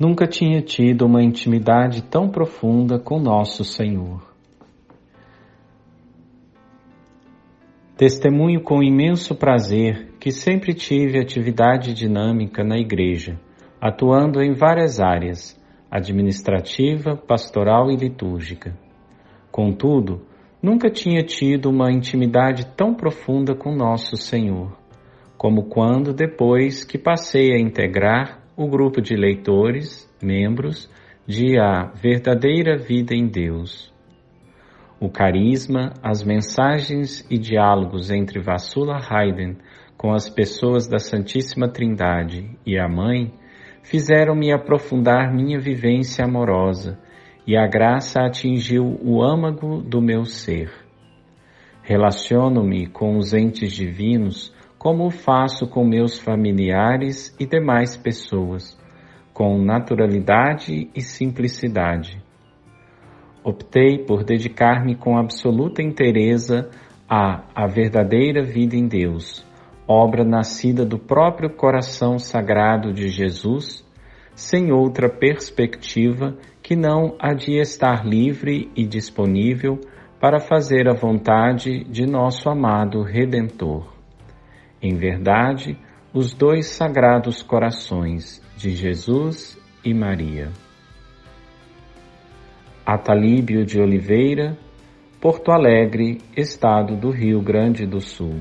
Nunca tinha tido uma intimidade tão profunda com Nosso Senhor. Testemunho com imenso prazer que sempre tive atividade dinâmica na Igreja, atuando em várias áreas administrativa, pastoral e litúrgica. Contudo, nunca tinha tido uma intimidade tão profunda com Nosso Senhor, como quando, depois que passei a integrar o grupo de leitores, membros de A Verdadeira Vida em Deus. O carisma, as mensagens e diálogos entre Vassula Haydn com as pessoas da Santíssima Trindade e a Mãe fizeram-me aprofundar minha vivência amorosa e a graça atingiu o âmago do meu ser. Relaciono-me com os entes divinos como faço com meus familiares e demais pessoas, com naturalidade e simplicidade. Optei por dedicar-me com absoluta inteireza à a verdadeira vida em Deus obra nascida do próprio coração sagrado de Jesus, sem outra perspectiva que não a de estar livre e disponível para fazer a vontade de nosso amado Redentor. Em verdade, os dois sagrados corações de Jesus e Maria. Atalíbio de Oliveira, Porto Alegre, Estado do Rio Grande do Sul.